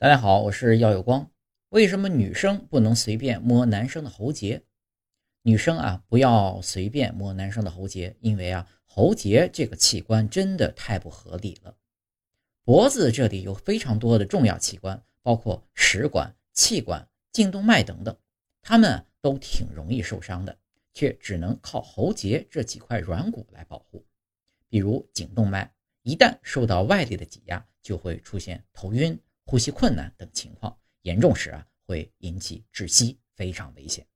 大家好，我是耀有光。为什么女生不能随便摸男生的喉结？女生啊，不要随便摸男生的喉结，因为啊，喉结这个器官真的太不合理了。脖子这里有非常多的重要器官，包括食管、气管、颈动脉等等，它们都挺容易受伤的，却只能靠喉结这几块软骨来保护。比如颈动脉，一旦受到外力的挤压，就会出现头晕。呼吸困难等情况严重时啊，会引起窒息，非常危险。